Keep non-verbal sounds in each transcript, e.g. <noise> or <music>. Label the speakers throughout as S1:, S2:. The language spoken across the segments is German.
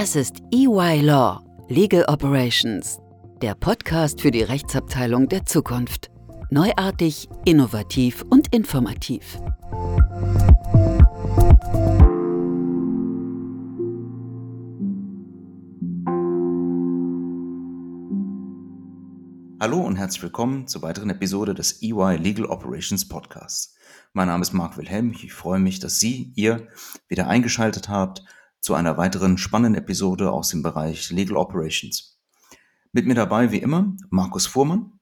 S1: Das ist EY Law, Legal Operations, der Podcast für die Rechtsabteilung der Zukunft. Neuartig, innovativ und informativ.
S2: Hallo und herzlich willkommen zur weiteren Episode des EY Legal Operations Podcasts. Mein Name ist Marc Wilhelm. Ich freue mich, dass Sie, ihr wieder eingeschaltet habt zu einer weiteren spannenden Episode aus dem Bereich Legal Operations. Mit mir dabei, wie immer, Markus Fuhrmann.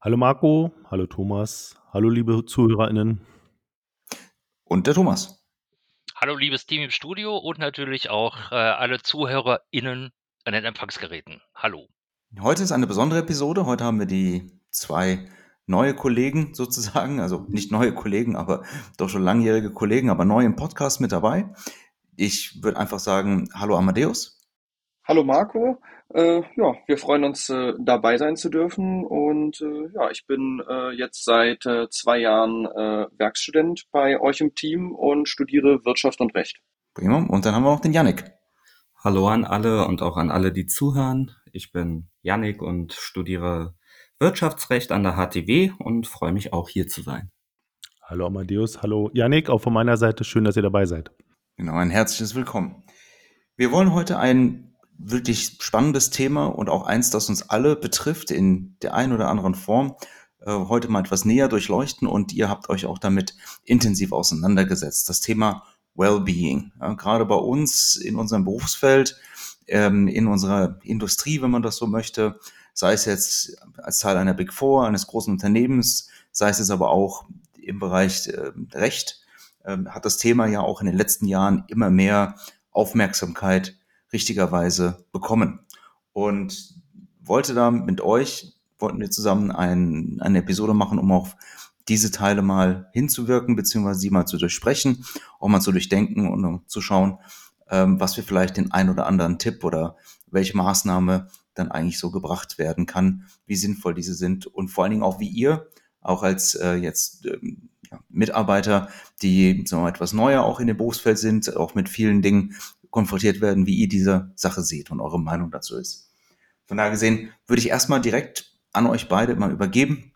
S3: Hallo Marco, hallo Thomas, hallo liebe ZuhörerInnen.
S2: Und der Thomas.
S4: Hallo liebes Team im Studio und natürlich auch äh, alle ZuhörerInnen an den Empfangsgeräten. Hallo.
S2: Heute ist eine besondere Episode. Heute haben wir die zwei neue Kollegen sozusagen, also nicht neue Kollegen, aber doch schon langjährige Kollegen, aber neu im Podcast mit dabei. Ich würde einfach sagen, hallo Amadeus.
S5: Hallo Marco. Äh, ja, wir freuen uns, äh, dabei sein zu dürfen. Und äh, ja, ich bin äh, jetzt seit äh, zwei Jahren äh, Werkstudent bei euch im Team und studiere Wirtschaft und Recht.
S2: Prima. Und dann haben wir noch den Yannick.
S6: Hallo an alle und auch an alle, die zuhören. Ich bin Yannick und studiere Wirtschaftsrecht an der HTW und freue mich auch hier zu sein.
S3: Hallo Amadeus, hallo Yannick, auch von meiner Seite schön, dass ihr dabei seid.
S2: Genau, ein herzliches Willkommen. Wir wollen heute ein wirklich spannendes Thema und auch eins, das uns alle betrifft in der einen oder anderen Form, äh, heute mal etwas näher durchleuchten und ihr habt euch auch damit intensiv auseinandergesetzt. Das Thema Wellbeing. Ja, gerade bei uns in unserem Berufsfeld, ähm, in unserer Industrie, wenn man das so möchte, sei es jetzt als Teil einer Big Four, eines großen Unternehmens, sei es jetzt aber auch im Bereich äh, Recht, äh, hat das Thema ja auch in den letzten Jahren immer mehr Aufmerksamkeit richtigerweise bekommen. Und wollte da mit euch, wollten wir zusammen ein, eine Episode machen, um auf diese Teile mal hinzuwirken, beziehungsweise sie mal zu durchsprechen, auch mal zu durchdenken und um zu schauen, ähm, was wir vielleicht den ein oder anderen Tipp oder welche Maßnahme dann eigentlich so gebracht werden kann, wie sinnvoll diese sind und vor allen Dingen auch wie ihr, auch als äh, jetzt ähm, ja, Mitarbeiter, die mal, etwas neuer auch in dem Berufsfeld sind, auch mit vielen Dingen konfrontiert werden, wie ihr diese Sache seht und eure Meinung dazu ist. Von daher gesehen würde ich erstmal direkt an euch beide mal übergeben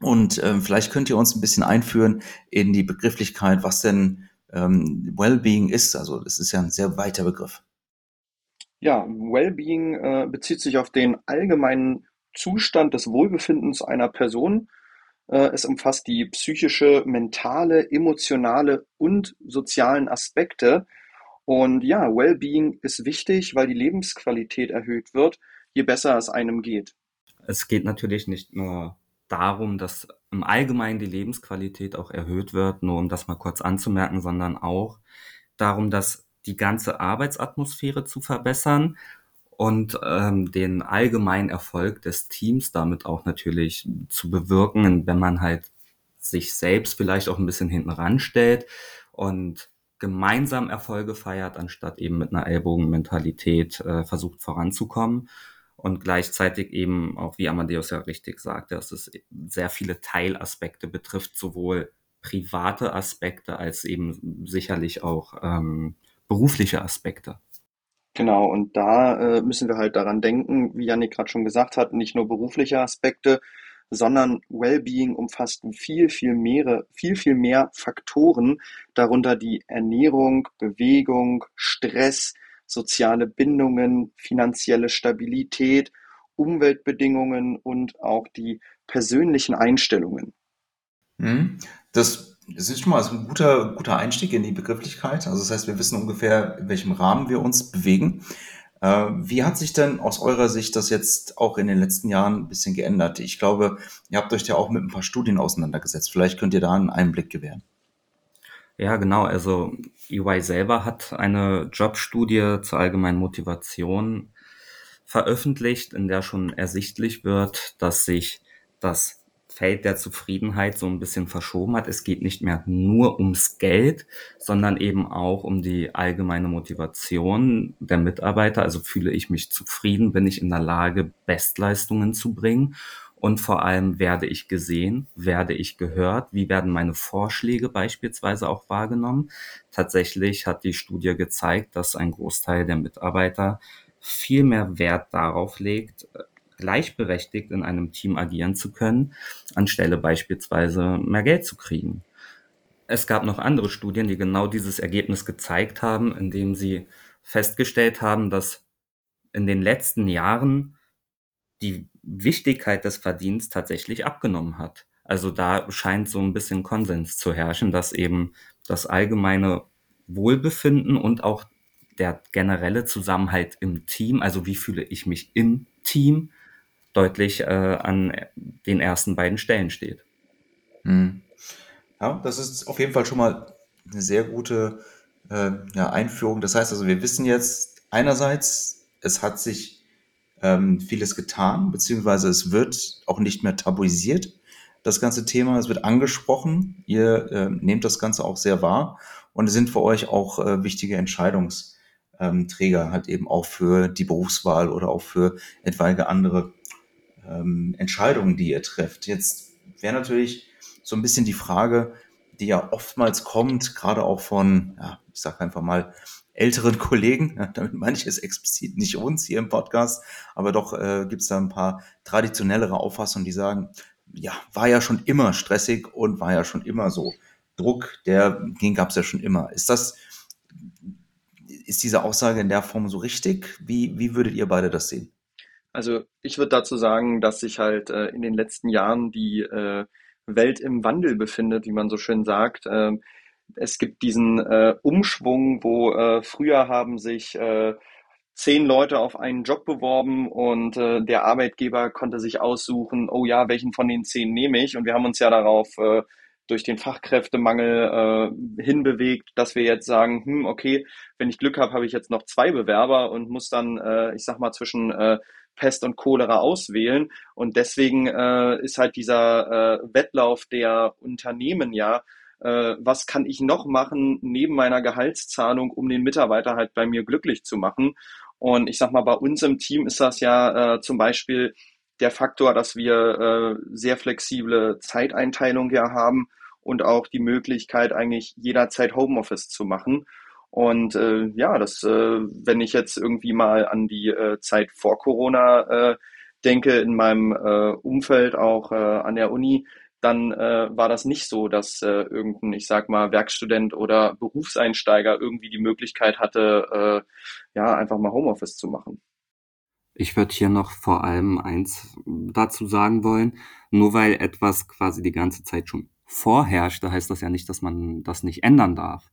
S2: und äh, vielleicht könnt ihr uns ein bisschen einführen in die Begrifflichkeit, was denn ähm, Wellbeing ist. Also das ist ja ein sehr weiter Begriff.
S5: Ja, Wellbeing äh, bezieht sich auf den allgemeinen Zustand des Wohlbefindens einer Person. Äh, es umfasst die psychische, mentale, emotionale und sozialen Aspekte. Und ja, Wellbeing ist wichtig, weil die Lebensqualität erhöht wird, je besser es einem geht.
S6: Es geht natürlich nicht nur darum, dass im Allgemeinen die Lebensqualität auch erhöht wird, nur um das mal kurz anzumerken, sondern auch darum, dass die ganze Arbeitsatmosphäre zu verbessern und ähm, den allgemeinen Erfolg des Teams damit auch natürlich zu bewirken, wenn man halt sich selbst vielleicht auch ein bisschen hinten ranstellt und gemeinsam Erfolge feiert, anstatt eben mit einer Ellbogenmentalität äh, versucht voranzukommen. Und gleichzeitig eben auch, wie Amadeus ja richtig sagte, dass es sehr viele Teilaspekte betrifft, sowohl private Aspekte als eben sicherlich auch ähm, berufliche Aspekte.
S5: Genau, und da äh, müssen wir halt daran denken, wie Janik gerade schon gesagt hat, nicht nur berufliche Aspekte, sondern Wellbeing umfasst viel, viel mehr, viel, viel mehr Faktoren, darunter die Ernährung, Bewegung, Stress, soziale Bindungen, finanzielle Stabilität, Umweltbedingungen und auch die persönlichen Einstellungen.
S2: Mhm. Das das ist schon mal ein guter, guter Einstieg in die Begrifflichkeit. Also das heißt, wir wissen ungefähr, in welchem Rahmen wir uns bewegen. Äh, wie hat sich denn aus eurer Sicht das jetzt auch in den letzten Jahren ein bisschen geändert? Ich glaube, ihr habt euch ja auch mit ein paar Studien auseinandergesetzt. Vielleicht könnt ihr da einen Einblick gewähren.
S6: Ja, genau. Also EY selber hat eine Jobstudie zur allgemeinen Motivation veröffentlicht, in der schon ersichtlich wird, dass sich das Feld der Zufriedenheit so ein bisschen verschoben hat. Es geht nicht mehr nur ums Geld, sondern eben auch um die allgemeine Motivation der Mitarbeiter. Also fühle ich mich zufrieden, bin ich in der Lage, Bestleistungen zu bringen. und vor allem werde ich gesehen, werde ich gehört, wie werden meine Vorschläge beispielsweise auch wahrgenommen. Tatsächlich hat die Studie gezeigt, dass ein Großteil der Mitarbeiter viel mehr Wert darauf legt, gleichberechtigt in einem Team agieren zu können, anstelle beispielsweise mehr Geld zu kriegen. Es gab noch andere Studien, die genau dieses Ergebnis gezeigt haben, indem sie festgestellt haben, dass in den letzten Jahren die Wichtigkeit des Verdienstes tatsächlich abgenommen hat. Also da scheint so ein bisschen Konsens zu herrschen, dass eben das allgemeine Wohlbefinden und auch der generelle Zusammenhalt im Team, also wie fühle ich mich im Team, deutlich äh, an den ersten beiden Stellen steht.
S2: Hm. Ja, das ist auf jeden Fall schon mal eine sehr gute äh, ja, Einführung. Das heißt also, wir wissen jetzt einerseits, es hat sich ähm, vieles getan, beziehungsweise es wird auch nicht mehr tabuisiert, das ganze Thema. Es wird angesprochen. Ihr äh, nehmt das Ganze auch sehr wahr und sind für euch auch äh, wichtige Entscheidungsträger, halt eben auch für die Berufswahl oder auch für etwaige andere ähm, Entscheidungen, die ihr trefft. Jetzt wäre natürlich so ein bisschen die Frage, die ja oftmals kommt, gerade auch von, ja, ich sage einfach mal, älteren <laughs> Kollegen, ja, damit meine ich es explizit nicht uns hier im Podcast, aber doch äh, gibt es da ein paar traditionellere Auffassungen, die sagen, ja, war ja schon immer stressig und war ja schon immer so. Druck, der den gab es ja schon immer. Ist das, ist diese Aussage in der Form so richtig? Wie, wie würdet ihr beide das sehen?
S5: Also ich würde dazu sagen, dass sich halt äh, in den letzten Jahren die äh, Welt im Wandel befindet, wie man so schön sagt. Ähm, es gibt diesen äh, Umschwung, wo äh, früher haben sich äh, zehn Leute auf einen Job beworben und äh, der Arbeitgeber konnte sich aussuchen, oh ja, welchen von den zehn nehme ich? Und wir haben uns ja darauf äh, durch den Fachkräftemangel äh, hinbewegt, dass wir jetzt sagen, hm, okay, wenn ich Glück habe, habe ich jetzt noch zwei Bewerber und muss dann, äh, ich sag mal, zwischen äh, Pest und Cholera auswählen. Und deswegen äh, ist halt dieser äh, Wettlauf der Unternehmen ja, äh, was kann ich noch machen neben meiner Gehaltszahlung, um den Mitarbeiter halt bei mir glücklich zu machen. Und ich sag mal, bei uns im Team ist das ja äh, zum Beispiel der Faktor, dass wir äh, sehr flexible Zeiteinteilung ja haben und auch die Möglichkeit, eigentlich jederzeit Homeoffice zu machen. Und äh, ja, das, äh, wenn ich jetzt irgendwie mal an die äh, Zeit vor Corona äh, denke, in meinem äh, Umfeld auch äh, an der Uni, dann äh, war das nicht so, dass äh, irgendein, ich sag mal, Werkstudent oder Berufseinsteiger irgendwie die Möglichkeit hatte, äh, ja, einfach mal Homeoffice zu machen.
S6: Ich würde hier noch vor allem eins dazu sagen wollen. Nur weil etwas quasi die ganze Zeit schon vorherrscht, heißt das ja nicht, dass man das nicht ändern darf.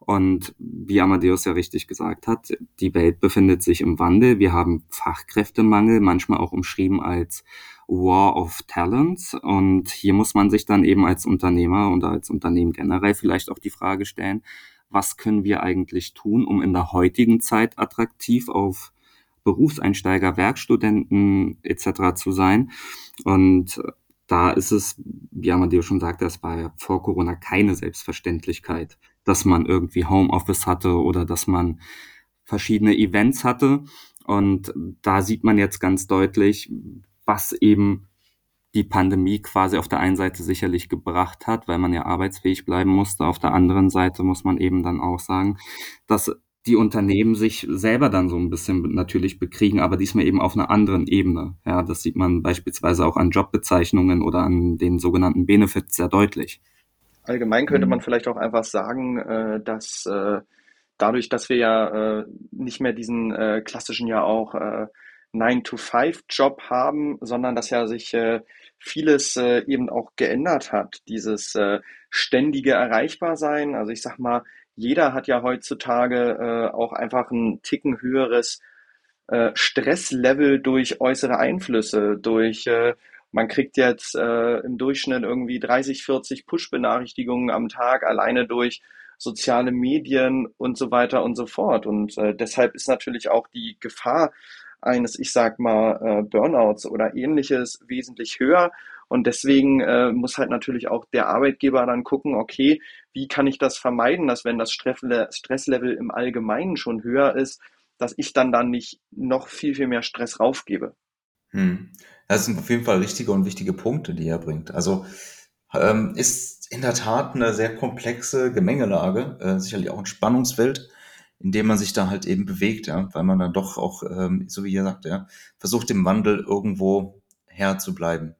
S6: Und wie Amadeus ja richtig gesagt hat, die Welt befindet sich im Wandel. Wir haben Fachkräftemangel, manchmal auch umschrieben als War of Talents. Und hier muss man sich dann eben als Unternehmer und als Unternehmen generell vielleicht auch die Frage stellen, was können wir eigentlich tun, um in der heutigen Zeit attraktiv auf Berufseinsteiger, Werkstudenten etc. zu sein. Und da ist es, wie Amadeus schon sagte, es war ja vor Corona keine Selbstverständlichkeit, dass man irgendwie Homeoffice hatte oder dass man verschiedene Events hatte. Und da sieht man jetzt ganz deutlich, was eben die Pandemie quasi auf der einen Seite sicherlich gebracht hat, weil man ja arbeitsfähig bleiben musste. Auf der anderen Seite muss man eben dann auch sagen, dass die Unternehmen sich selber dann so ein bisschen natürlich bekriegen, aber diesmal eben auf einer anderen Ebene. Ja, das sieht man beispielsweise auch an Jobbezeichnungen oder an den sogenannten Benefits sehr deutlich.
S5: Allgemein könnte mhm. man vielleicht auch einfach sagen, äh, dass äh, dadurch, dass wir ja äh, nicht mehr diesen klassischen ja auch 9-to-5-Job haben, sondern dass ja sich vieles eben auch geändert hat. Dieses ständige Erreichbarsein. Also ich sag mal, jeder hat ja heutzutage äh, auch einfach ein Ticken höheres äh, Stresslevel durch äußere Einflüsse, durch äh, man kriegt jetzt äh, im Durchschnitt irgendwie 30, 40 Push-Benachrichtigungen am Tag alleine durch soziale Medien und so weiter und so fort. Und äh, deshalb ist natürlich auch die Gefahr eines, ich sag mal, äh, Burnouts oder ähnliches wesentlich höher. Und deswegen äh, muss halt natürlich auch der Arbeitgeber dann gucken, okay, wie kann ich das vermeiden, dass wenn das Stresslevel im Allgemeinen schon höher ist, dass ich dann dann nicht noch viel, viel mehr Stress raufgebe.
S2: Hm. Das sind auf jeden Fall richtige und wichtige Punkte, die er bringt. Also ähm, ist in der Tat eine sehr komplexe Gemengelage, äh, sicherlich auch ein Spannungsfeld, in dem man sich da halt eben bewegt, ja, weil man dann doch auch, ähm, so wie ihr sagt, ja, versucht dem Wandel irgendwo Herr zu bleiben.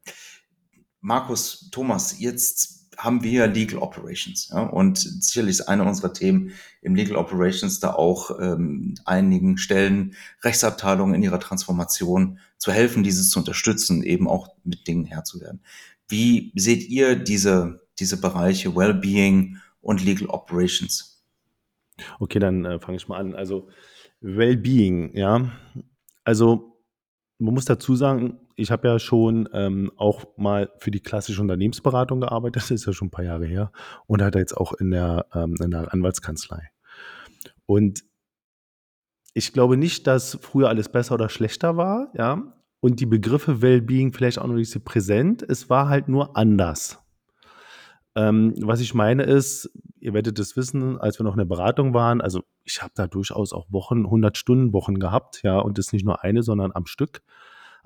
S2: Markus, Thomas, jetzt haben wir Legal Operations. Ja? Und sicherlich ist eine unserer Themen im Legal Operations da auch ähm, einigen Stellen, Rechtsabteilungen in ihrer Transformation zu helfen, dieses zu unterstützen, eben auch mit Dingen Herr zu werden. Wie seht ihr diese, diese Bereiche Wellbeing und Legal Operations?
S3: Okay, dann äh, fange ich mal an. Also Wellbeing, ja. Also man muss dazu sagen, ich habe ja schon ähm, auch mal für die klassische Unternehmensberatung gearbeitet, das ist ja schon ein paar Jahre her, und hatte jetzt auch in der, ähm, in der Anwaltskanzlei. Und ich glaube nicht, dass früher alles besser oder schlechter war, ja. Und die Begriffe Wellbeing vielleicht auch noch nicht so präsent. Es war halt nur anders. Ähm, was ich meine ist, ihr werdet es wissen, als wir noch in der Beratung waren, also ich habe da durchaus auch Wochen, 100 Stunden Wochen gehabt, ja, und das nicht nur eine, sondern am Stück.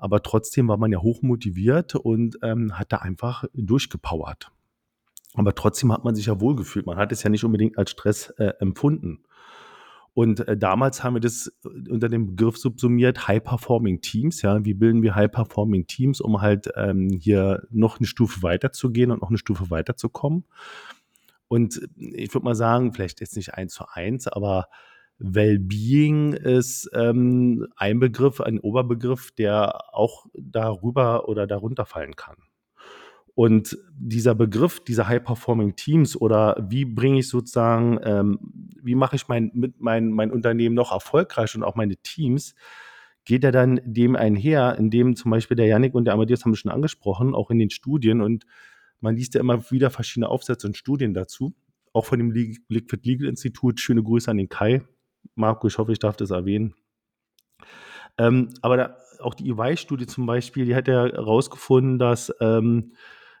S3: Aber trotzdem war man ja hoch motiviert und ähm, hat da einfach durchgepowert. Aber trotzdem hat man sich ja wohlgefühlt. Man hat es ja nicht unbedingt als Stress äh, empfunden. Und äh, damals haben wir das äh, unter dem Begriff subsumiert, High-Performing Teams. Ja, wie bilden wir High-Performing Teams, um halt ähm, hier noch eine Stufe weiterzugehen und noch eine Stufe weiterzukommen? Und ich würde mal sagen, vielleicht jetzt nicht eins zu eins, aber Wellbeing ist ähm, ein Begriff, ein Oberbegriff, der auch darüber oder darunter fallen kann. Und dieser Begriff, diese High-Performing Teams oder wie bringe ich sozusagen, ähm, wie mache ich mein, mit mein, mein Unternehmen noch erfolgreich und auch meine Teams, geht ja dann dem einher, indem zum Beispiel der Yannick und der Amadeus haben wir schon angesprochen, auch in den Studien und man liest ja immer wieder verschiedene Aufsätze und Studien dazu, auch von dem Liquid Legal Institut. Schöne Grüße an den Kai. Marco, ich hoffe, ich darf das erwähnen. Ähm, aber da, auch die EY-Studie zum Beispiel, die hat ja herausgefunden, dass ähm,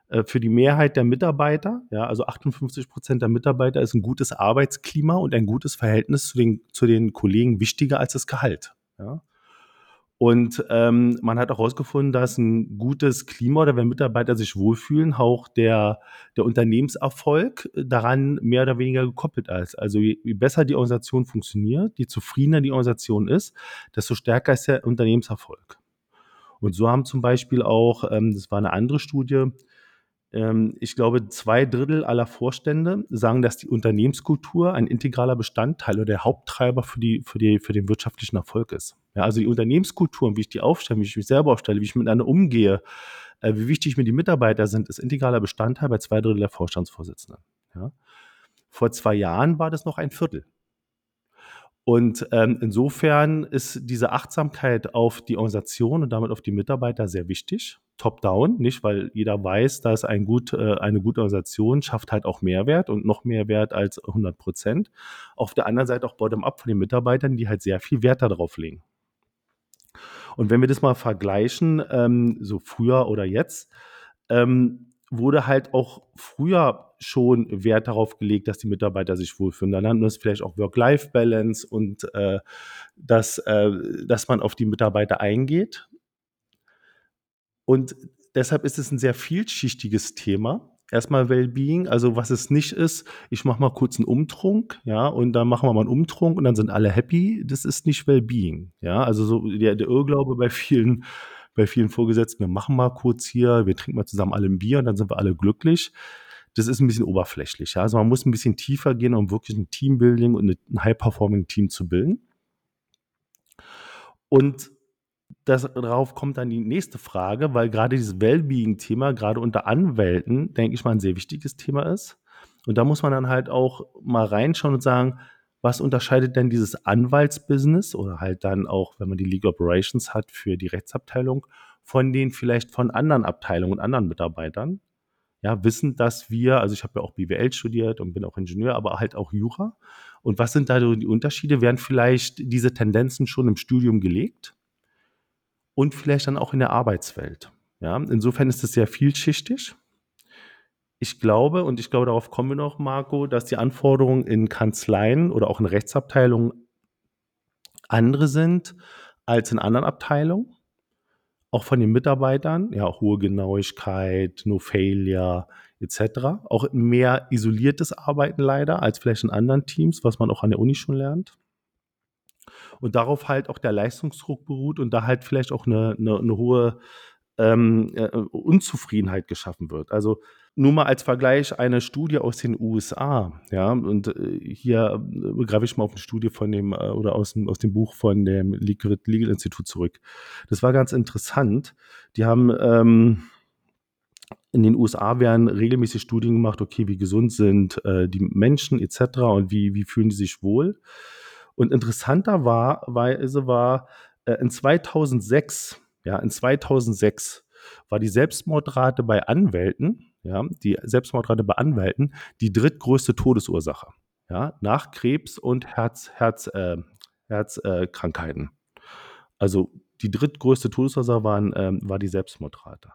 S3: äh, für die Mehrheit der Mitarbeiter, ja, also 58 Prozent der Mitarbeiter, ist ein gutes Arbeitsklima und ein gutes Verhältnis zu den, zu den Kollegen wichtiger als das Gehalt. Ja. Und ähm, man hat auch herausgefunden, dass ein gutes Klima oder wenn Mitarbeiter sich wohlfühlen, auch der, der Unternehmenserfolg daran mehr oder weniger gekoppelt ist. Also je, je besser die Organisation funktioniert, je zufriedener die Organisation ist, desto stärker ist der Unternehmenserfolg. Und so haben zum Beispiel auch, ähm, das war eine andere Studie, ich glaube, zwei Drittel aller Vorstände sagen, dass die Unternehmenskultur ein integraler Bestandteil oder der Haupttreiber für, die, für, die, für den wirtschaftlichen Erfolg ist. Ja, also die Unternehmenskultur, wie ich die aufstelle, wie ich mich selber aufstelle, wie ich miteinander umgehe, äh, wie wichtig mir die Mitarbeiter sind, ist integraler Bestandteil bei zwei Drittel der Vorstandsvorsitzenden. Ja. Vor zwei Jahren war das noch ein Viertel. Und ähm, insofern ist diese Achtsamkeit auf die Organisation und damit auf die Mitarbeiter sehr wichtig. Top-down, nicht, weil jeder weiß, dass ein gut, äh, eine gute Organisation schafft halt auch Mehrwert und noch mehr Wert als 100 Prozent. Auf der anderen Seite auch bottom-up von den Mitarbeitern, die halt sehr viel Wert darauf legen. Und wenn wir das mal vergleichen, ähm, so früher oder jetzt, ähm, wurde halt auch früher schon Wert darauf gelegt, dass die Mitarbeiter sich wohlfühlen. Dann nannten wir es vielleicht auch Work-Life-Balance und äh, dass, äh, dass man auf die Mitarbeiter eingeht. Und deshalb ist es ein sehr vielschichtiges Thema. Erstmal Wellbeing, also was es nicht ist, ich mache mal kurz einen Umtrunk, ja, und dann machen wir mal einen Umtrunk und dann sind alle happy. Das ist nicht Wellbeing, ja. Also so der, der Irrglaube bei vielen bei vielen Vorgesetzten, wir machen mal kurz hier, wir trinken mal zusammen alle ein Bier und dann sind wir alle glücklich. Das ist ein bisschen oberflächlich. Ja? Also man muss ein bisschen tiefer gehen, um wirklich ein Teambuilding und ein High-Performing-Team zu bilden. Und darauf kommt dann die nächste Frage, weil gerade dieses Wellbeing-Thema, gerade unter Anwälten, denke ich mal, ein sehr wichtiges Thema ist. Und da muss man dann halt auch mal reinschauen und sagen, was unterscheidet denn dieses Anwaltsbusiness oder halt dann auch, wenn man die League Operations hat für die Rechtsabteilung, von den vielleicht von anderen Abteilungen und anderen Mitarbeitern? Ja, wissen, dass wir, also ich habe ja auch BWL studiert und bin auch Ingenieur, aber halt auch Jura. Und was sind da die Unterschiede? Werden vielleicht diese Tendenzen schon im Studium gelegt? Und vielleicht dann auch in der Arbeitswelt. Ja, insofern ist es sehr vielschichtig ich glaube, und ich glaube, darauf kommen wir noch, Marco, dass die Anforderungen in Kanzleien oder auch in Rechtsabteilungen andere sind als in anderen Abteilungen. auch von den Mitarbeitern, ja, hohe Genauigkeit, No Failure etc. Auch mehr isoliertes Arbeiten leider als vielleicht in anderen Teams, was man auch an der Uni schon lernt. Und darauf halt auch der Leistungsdruck beruht und da halt vielleicht auch eine, eine, eine hohe ähm, äh, Unzufriedenheit geschaffen wird. Also nur mal als Vergleich eine Studie aus den USA, ja, und äh, hier begreife ich mal auf eine Studie von dem äh, oder aus dem, aus dem Buch von dem Liquid Legal Institut zurück. Das war ganz interessant. Die haben ähm, in den USA werden regelmäßig Studien gemacht, okay, wie gesund sind äh, die Menschen etc. und wie, wie fühlen die sich wohl. Und interessanter war, äh, in 2006, ja, in 2006 war die Selbstmordrate bei Anwälten ja, die Selbstmordrate bei Anwälten, die drittgrößte Todesursache, ja, nach Krebs und Herz, Herz, äh, Herzkrankheiten. Äh, also die drittgrößte Todesursache waren, ähm, war die Selbstmordrate.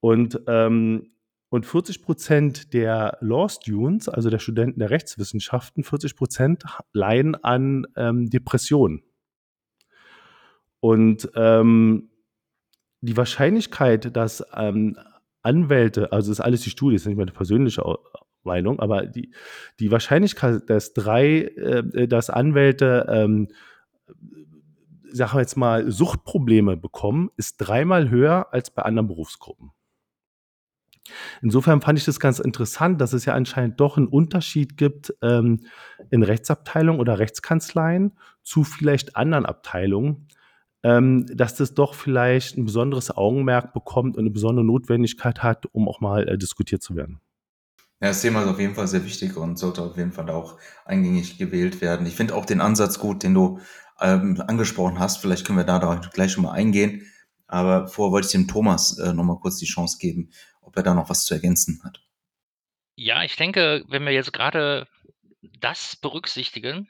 S3: Und, ähm, und 40 Prozent der Law Students, also der Studenten der Rechtswissenschaften, 40 Prozent leiden an ähm, Depressionen. Und ähm, die Wahrscheinlichkeit, dass ähm, Anwälte, also das ist alles die Studie, das ist nicht meine persönliche Meinung, aber die, die Wahrscheinlichkeit, dass drei, äh, dass Anwälte, ähm, sagen wir jetzt mal, Suchtprobleme bekommen, ist dreimal höher als bei anderen Berufsgruppen. Insofern fand ich das ganz interessant, dass es ja anscheinend doch einen Unterschied gibt ähm, in Rechtsabteilungen oder Rechtskanzleien zu vielleicht anderen Abteilungen, ähm, dass das doch vielleicht ein besonderes Augenmerk bekommt und eine besondere Notwendigkeit hat, um auch mal äh, diskutiert zu werden.
S2: Ja, das Thema ist auf jeden Fall sehr wichtig und sollte auf jeden Fall auch eingängig gewählt werden. Ich finde auch den Ansatz gut, den du ähm, angesprochen hast. Vielleicht können wir da, gleich schon mal eingehen. Aber vorher wollte ich dem Thomas äh, noch mal kurz die Chance geben, ob er da noch was zu ergänzen hat.
S4: Ja, ich denke, wenn wir jetzt gerade das berücksichtigen,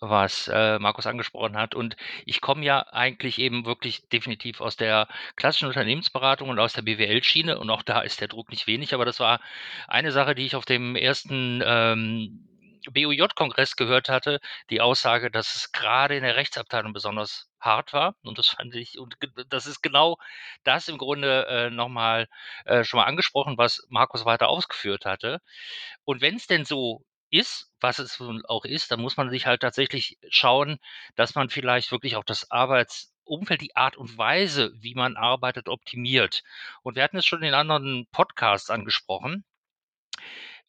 S4: was äh, Markus angesprochen hat. Und ich komme ja eigentlich eben wirklich definitiv aus der klassischen Unternehmensberatung und aus der BWL-Schiene und auch da ist der Druck nicht wenig, aber das war eine Sache, die ich auf dem ersten ähm, BUJ-Kongress gehört hatte, die Aussage, dass es gerade in der Rechtsabteilung besonders hart war. Und das fand ich, und das ist genau das im Grunde äh, nochmal äh, schon mal angesprochen, was Markus weiter ausgeführt hatte. Und wenn es denn so ist, was es auch ist, dann muss man sich halt tatsächlich schauen, dass man vielleicht wirklich auch das Arbeitsumfeld, die Art und Weise, wie man arbeitet, optimiert. Und wir hatten es schon in anderen Podcasts angesprochen.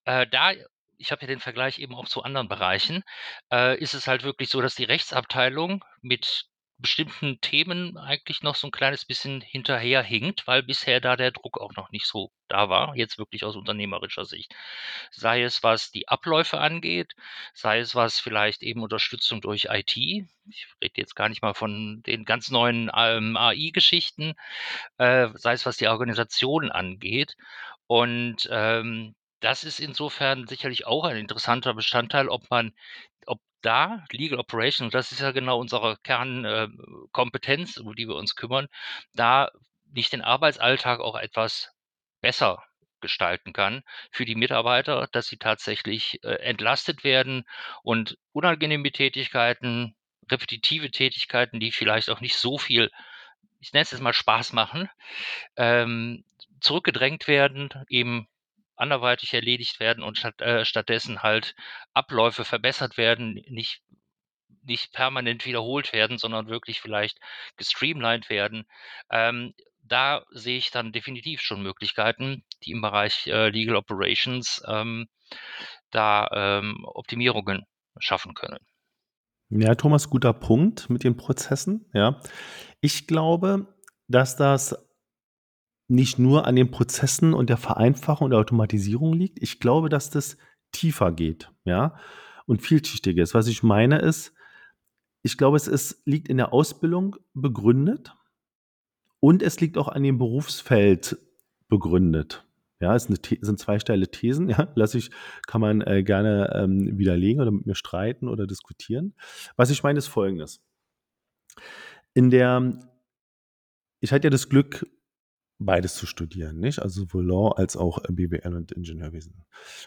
S4: Äh, da ich habe ja den Vergleich eben auch zu anderen Bereichen, äh, ist es halt wirklich so, dass die Rechtsabteilung mit bestimmten Themen eigentlich noch so ein kleines bisschen hinterherhinkt, weil bisher da der Druck auch noch nicht so da war, jetzt wirklich aus unternehmerischer Sicht. Sei es, was die Abläufe angeht, sei es, was vielleicht eben Unterstützung durch IT. Ich rede jetzt gar nicht mal von den ganz neuen ähm, AI-Geschichten, äh, sei es, was die Organisation angeht. Und ähm, das ist insofern sicherlich auch ein interessanter Bestandteil, ob man ob da Legal Operations, das ist ja genau unsere Kernkompetenz, um die wir uns kümmern, da nicht den Arbeitsalltag auch etwas besser gestalten kann für die Mitarbeiter, dass sie tatsächlich äh, entlastet werden und unangenehme Tätigkeiten, repetitive Tätigkeiten, die vielleicht auch nicht so viel, ich nenne es jetzt mal Spaß machen, ähm, zurückgedrängt werden, eben anderweitig erledigt werden und statt, äh, stattdessen halt Abläufe verbessert werden, nicht, nicht permanent wiederholt werden, sondern wirklich vielleicht gestreamlined werden. Ähm, da sehe ich dann definitiv schon Möglichkeiten, die im Bereich äh, Legal Operations ähm, da ähm, Optimierungen schaffen können.
S3: Ja, Thomas, guter Punkt mit den Prozessen. Ja, ich glaube, dass das nicht nur an den Prozessen und der Vereinfachung und der Automatisierung liegt. Ich glaube, dass das tiefer geht, ja, und vielschichtiger ist. Was ich meine ist, ich glaube, es ist, liegt in der Ausbildung begründet und es liegt auch an dem Berufsfeld begründet. Ja, es sind zwei steile Thesen, <laughs> ja, lasse ich, kann man äh, gerne ähm, widerlegen oder mit mir streiten oder diskutieren. Was ich meine, ist folgendes. In der, ich hatte ja das Glück, beides zu studieren, nicht? Also sowohl Law als auch äh, BWL und Ingenieurwesen.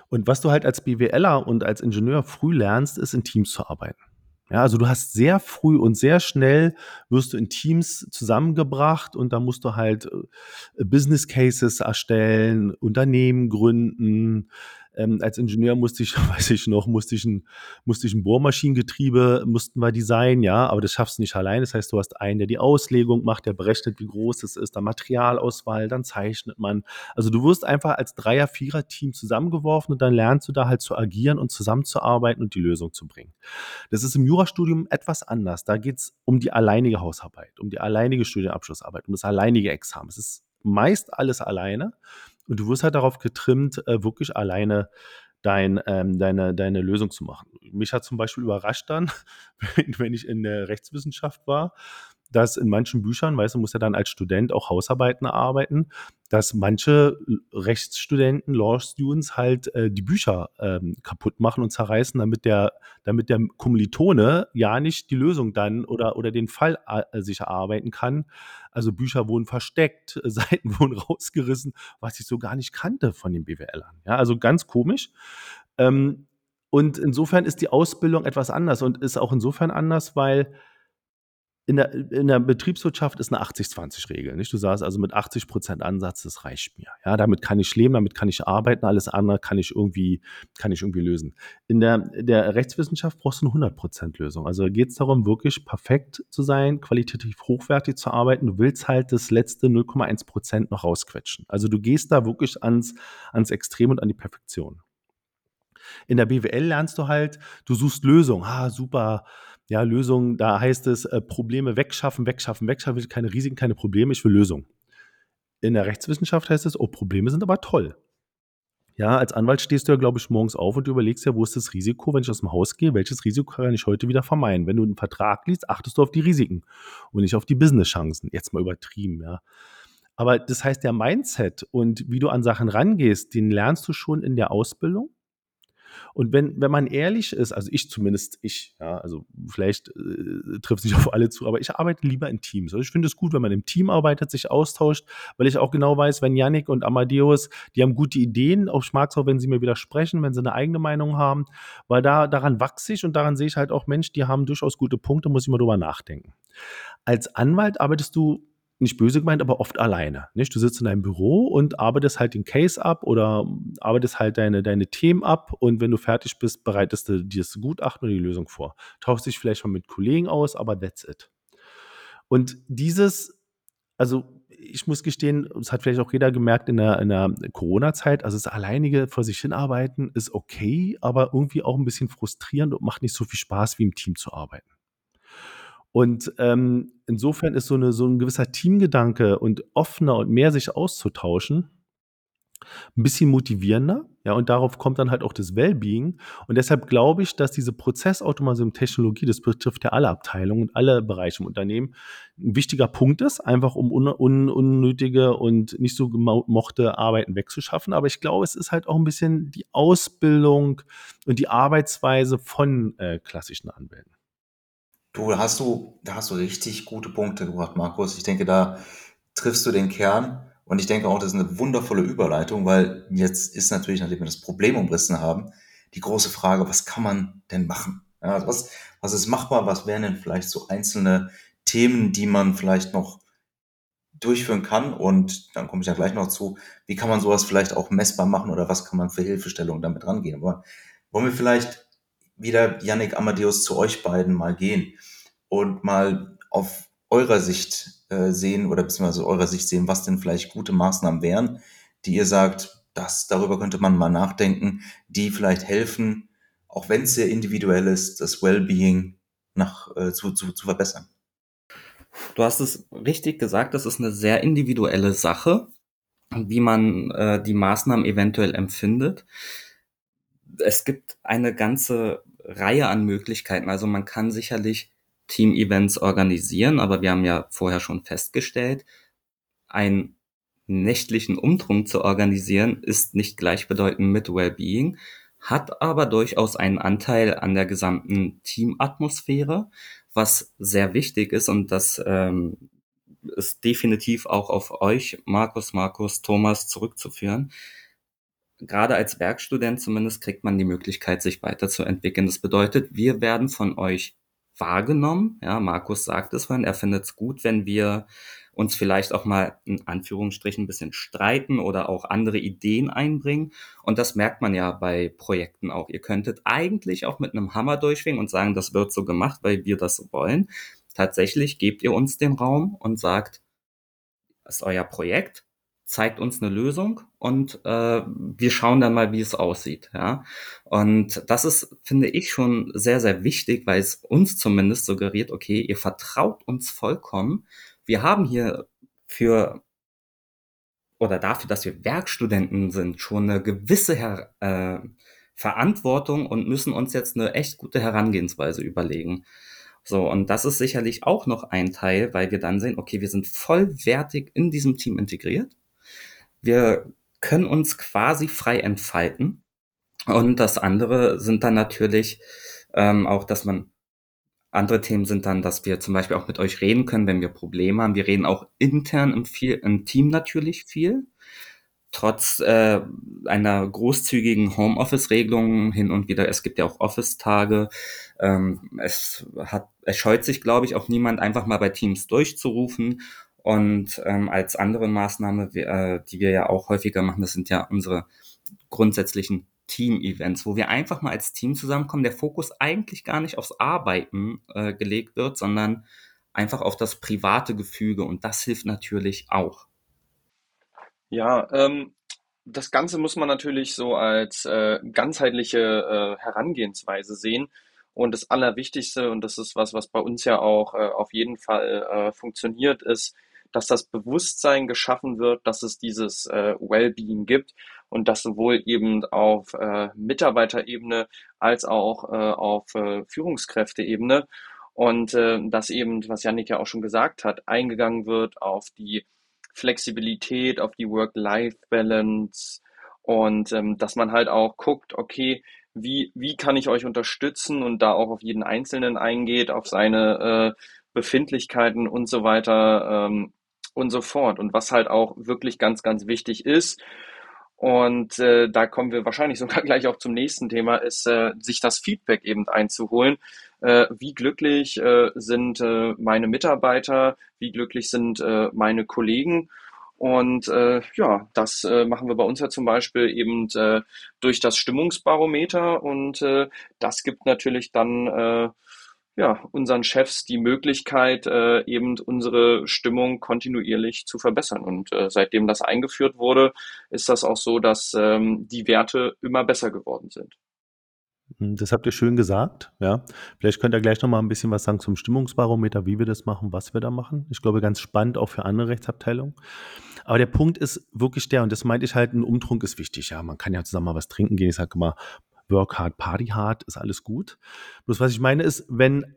S3: Und was du halt als BWLer und als Ingenieur früh lernst, ist in Teams zu arbeiten. Ja, also du hast sehr früh und sehr schnell wirst du in Teams zusammengebracht und da musst du halt äh, Business Cases erstellen, Unternehmen gründen, ähm, als Ingenieur musste ich, <laughs> weiß ich noch, musste ich ein, musste ich ein Bohrmaschinengetriebe, mussten wir designen, ja, aber das schaffst du nicht allein. Das heißt, du hast einen, der die Auslegung macht, der berechnet, wie groß es ist, dann Materialauswahl, dann zeichnet man. Also du wirst einfach als Dreier-, Vierer-Team zusammengeworfen und dann lernst du da halt zu agieren und zusammenzuarbeiten und die Lösung zu bringen. Das ist im Jurastudium etwas anders. Da geht es um die alleinige Hausarbeit, um die alleinige Studienabschlussarbeit, um das alleinige Examen. Es ist meist alles alleine. Und du wirst halt darauf getrimmt, äh, wirklich alleine dein, ähm, deine, deine Lösung zu machen. Mich hat zum Beispiel überrascht dann, <laughs> wenn, wenn ich in der Rechtswissenschaft war, dass in manchen Büchern, weißt du, muss ja dann als Student auch Hausarbeiten erarbeiten, dass manche Rechtsstudenten, Law Students halt äh, die Bücher ähm, kaputt machen und zerreißen, damit der, damit der Kommilitone ja nicht die Lösung dann oder, oder den Fall äh, sich erarbeiten kann. Also Bücher wurden versteckt, <laughs> Seiten wurden rausgerissen, was ich so gar nicht kannte von den BWLern. Ja, also ganz komisch. Ähm, und insofern ist die Ausbildung etwas anders und ist auch insofern anders, weil in der, in der Betriebswirtschaft ist eine 80-20-Regel. Nicht? Du sagst also mit 80 Prozent Ansatz, das reicht mir. Ja, damit kann ich leben, damit kann ich arbeiten, alles andere kann ich irgendwie, kann ich irgendwie lösen. In der, der Rechtswissenschaft brauchst du eine 100 Prozent Lösung. Also geht es darum, wirklich perfekt zu sein, qualitativ hochwertig zu arbeiten. Du willst halt das letzte 0,1 Prozent noch rausquetschen. Also du gehst da wirklich ans, ans Extrem und an die Perfektion. In der BWL lernst du halt, du suchst Lösungen. Ah, super ja, Lösungen, da heißt es, äh, Probleme wegschaffen, wegschaffen, wegschaffen, ich will keine Risiken, keine Probleme, ich will Lösungen. In der Rechtswissenschaft heißt es, oh, Probleme sind aber toll. Ja, als Anwalt stehst du ja, glaube ich, morgens auf und du überlegst ja, wo ist das Risiko, wenn ich aus dem Haus gehe, welches Risiko kann ich heute wieder vermeiden? Wenn du einen Vertrag liest, achtest du auf die Risiken und nicht auf die Business-Chancen. Jetzt mal übertrieben, ja. Aber das heißt, der Mindset und wie du an Sachen rangehst, den lernst du schon in der Ausbildung. Und wenn, wenn man ehrlich ist, also ich zumindest, ich, ja, also vielleicht äh, trifft sich <laughs> auf alle zu, aber ich arbeite lieber in Teams. Also ich finde es gut, wenn man im Team arbeitet, sich austauscht, weil ich auch genau weiß, wenn Yannick und Amadeus, die haben gute Ideen, auch ich mag es auch, wenn sie mir widersprechen, wenn sie eine eigene Meinung haben, weil da, daran wachse ich und daran sehe ich halt auch, Mensch, die haben durchaus gute Punkte, muss ich mal drüber nachdenken. Als Anwalt arbeitest du nicht böse gemeint, aber oft alleine. Nicht? Du sitzt in deinem Büro und arbeitest halt den Case ab oder arbeitest halt deine, deine Themen ab und wenn du fertig bist, bereitest du dir das Gutachten oder die Lösung vor. Tauchst dich vielleicht mal mit Kollegen aus, aber that's it. Und dieses, also ich muss gestehen, das hat vielleicht auch jeder gemerkt in der, in der Corona-Zeit, also das alleinige vor sich hinarbeiten ist okay, aber irgendwie auch ein bisschen frustrierend und macht nicht so viel Spaß, wie im Team zu arbeiten. Und ähm, insofern ist so, eine, so ein gewisser Teamgedanke und offener und mehr sich auszutauschen ein bisschen motivierender. Ja, und darauf kommt dann halt auch das Wellbeing. Und deshalb glaube ich, dass diese Prozessautomatisierung Technologie, das betrifft ja alle Abteilungen und alle Bereiche im Unternehmen, ein wichtiger Punkt ist, einfach um un un unnötige und nicht so gemochte Arbeiten wegzuschaffen. Aber ich glaube, es ist halt auch ein bisschen die Ausbildung und die Arbeitsweise von äh, klassischen Anwälten.
S2: Du, da hast du, da hast du richtig gute Punkte gebracht, Markus. Ich denke, da triffst du den Kern. Und ich denke auch, das ist eine wundervolle Überleitung, weil jetzt ist natürlich, nachdem wir das Problem umrissen haben, die große Frage, was kann man denn machen? Ja, also was, was ist machbar? Was wären denn vielleicht so einzelne Themen, die man vielleicht noch durchführen kann? Und dann komme ich ja gleich noch zu, wie kann man sowas vielleicht auch messbar machen oder was kann man für Hilfestellungen damit rangehen? Aber wollen wir vielleicht wieder, Yannick Amadeus, zu euch beiden mal gehen und mal auf eurer Sicht äh, sehen oder beziehungsweise eurer Sicht sehen, was denn vielleicht gute Maßnahmen wären, die ihr sagt, das, darüber könnte man mal nachdenken, die vielleicht helfen, auch wenn es sehr individuell ist, das Wellbeing nach, äh, zu, zu, zu verbessern.
S6: Du hast es richtig gesagt, das ist eine sehr individuelle Sache, wie man äh, die Maßnahmen eventuell empfindet es gibt eine ganze Reihe an Möglichkeiten. Also man kann sicherlich Team-Events organisieren, aber wir haben ja vorher schon festgestellt, einen nächtlichen Umtrunk zu organisieren ist nicht gleichbedeutend mit Wellbeing, hat aber durchaus einen Anteil an der gesamten Teamatmosphäre, was sehr wichtig ist und das ähm, ist definitiv auch auf euch, Markus, Markus, Thomas zurückzuführen gerade als Werkstudent zumindest kriegt man die Möglichkeit, sich weiterzuentwickeln. Das bedeutet, wir werden von euch wahrgenommen. Ja, Markus sagt es vorhin, er findet es gut, wenn wir uns vielleicht auch mal in Anführungsstrichen ein bisschen streiten oder auch andere Ideen einbringen. Und das merkt man ja bei Projekten auch. Ihr könntet eigentlich auch mit einem Hammer durchschwingen und sagen, das wird so gemacht, weil wir das so wollen. Tatsächlich gebt ihr uns den Raum und sagt, das ist euer Projekt, zeigt uns eine Lösung und äh, wir schauen dann mal, wie es aussieht. Ja? Und das ist, finde ich, schon sehr, sehr wichtig, weil es uns zumindest suggeriert, okay, ihr vertraut uns vollkommen. Wir haben hier für oder dafür, dass wir Werkstudenten sind, schon eine gewisse Her äh, Verantwortung und müssen uns jetzt eine echt gute Herangehensweise überlegen. So, und das ist sicherlich auch noch ein Teil, weil wir dann sehen, okay, wir sind vollwertig in diesem Team integriert. Wir können uns quasi frei entfalten. Und das andere sind dann natürlich ähm, auch, dass man andere Themen sind dann, dass wir zum Beispiel auch mit euch reden können, wenn wir Probleme haben. Wir reden auch intern im, viel, im Team natürlich viel trotz äh, einer großzügigen Homeoffice-Regelung hin und wieder, es gibt ja auch Office-Tage, ähm, es hat, es scheut sich, glaube ich, auch niemand einfach mal bei Teams durchzurufen. Und ähm, als andere Maßnahme, äh, die wir ja auch häufiger machen, das sind ja unsere grundsätzlichen Team-Events, wo wir einfach mal als Team zusammenkommen, der Fokus eigentlich gar nicht aufs Arbeiten äh, gelegt wird, sondern einfach auf das private Gefüge. Und das hilft natürlich auch.
S5: Ja, ähm, das Ganze muss man natürlich so als äh, ganzheitliche äh, Herangehensweise sehen. Und das Allerwichtigste, und das ist was, was bei uns ja auch äh, auf jeden Fall äh, funktioniert, ist, dass das Bewusstsein geschaffen wird, dass es dieses äh, Wellbeing gibt und das sowohl eben auf äh, Mitarbeiterebene als auch äh, auf äh, Führungskräfteebene und äh, dass eben, was Janik ja auch schon gesagt hat, eingegangen wird auf die Flexibilität, auf die Work-Life-Balance und ähm, dass man halt auch guckt, okay, wie, wie kann ich euch unterstützen und da auch auf jeden Einzelnen eingeht, auf seine äh, Befindlichkeiten und so weiter ähm, und so fort. Und was halt auch wirklich ganz, ganz wichtig ist, und äh, da kommen wir wahrscheinlich <laughs> sogar gleich auch zum nächsten Thema, ist äh, sich das Feedback eben einzuholen. Äh, wie glücklich äh, sind äh, meine Mitarbeiter, wie glücklich sind äh, meine Kollegen. Und äh, ja, das äh, machen wir bei uns ja zum Beispiel eben äh, durch das Stimmungsbarometer und äh, das gibt natürlich dann äh, ja, unseren Chefs die Möglichkeit, äh, eben unsere Stimmung kontinuierlich zu verbessern. Und äh, seitdem das eingeführt wurde, ist das auch so, dass ähm, die Werte immer besser geworden sind.
S3: Hm, das habt ihr schön gesagt, ja. Vielleicht könnt ihr gleich noch mal ein bisschen was sagen zum Stimmungsbarometer, wie wir das machen, was wir da machen. Ich glaube, ganz spannend auch für andere Rechtsabteilungen. Aber der Punkt ist wirklich der, und das meinte ich halt, ein Umtrunk ist wichtig. Ja, man kann ja zusammen mal was trinken gehen. Ich sage mal, Work hard, Party hard, ist alles gut. Bloß was ich meine ist, wenn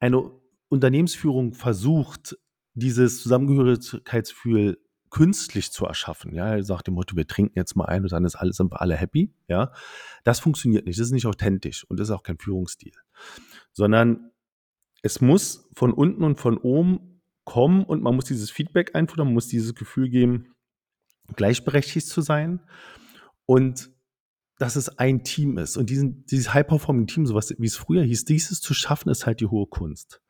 S3: eine Unternehmensführung versucht, dieses Zusammengehörigkeitsgefühl künstlich zu erschaffen, ja, er sagt dem Motto, wir trinken jetzt mal ein und dann ist alles, sind wir alle happy, ja, das funktioniert nicht, das ist nicht authentisch und das ist auch kein Führungsstil, sondern es muss von unten und von oben kommen und man muss dieses Feedback einfordern, man muss dieses Gefühl geben, gleichberechtigt zu sein und dass es ein Team ist. Und diesen, dieses High-Performing-Team, sowas wie es früher hieß, dieses zu schaffen, ist halt die hohe Kunst.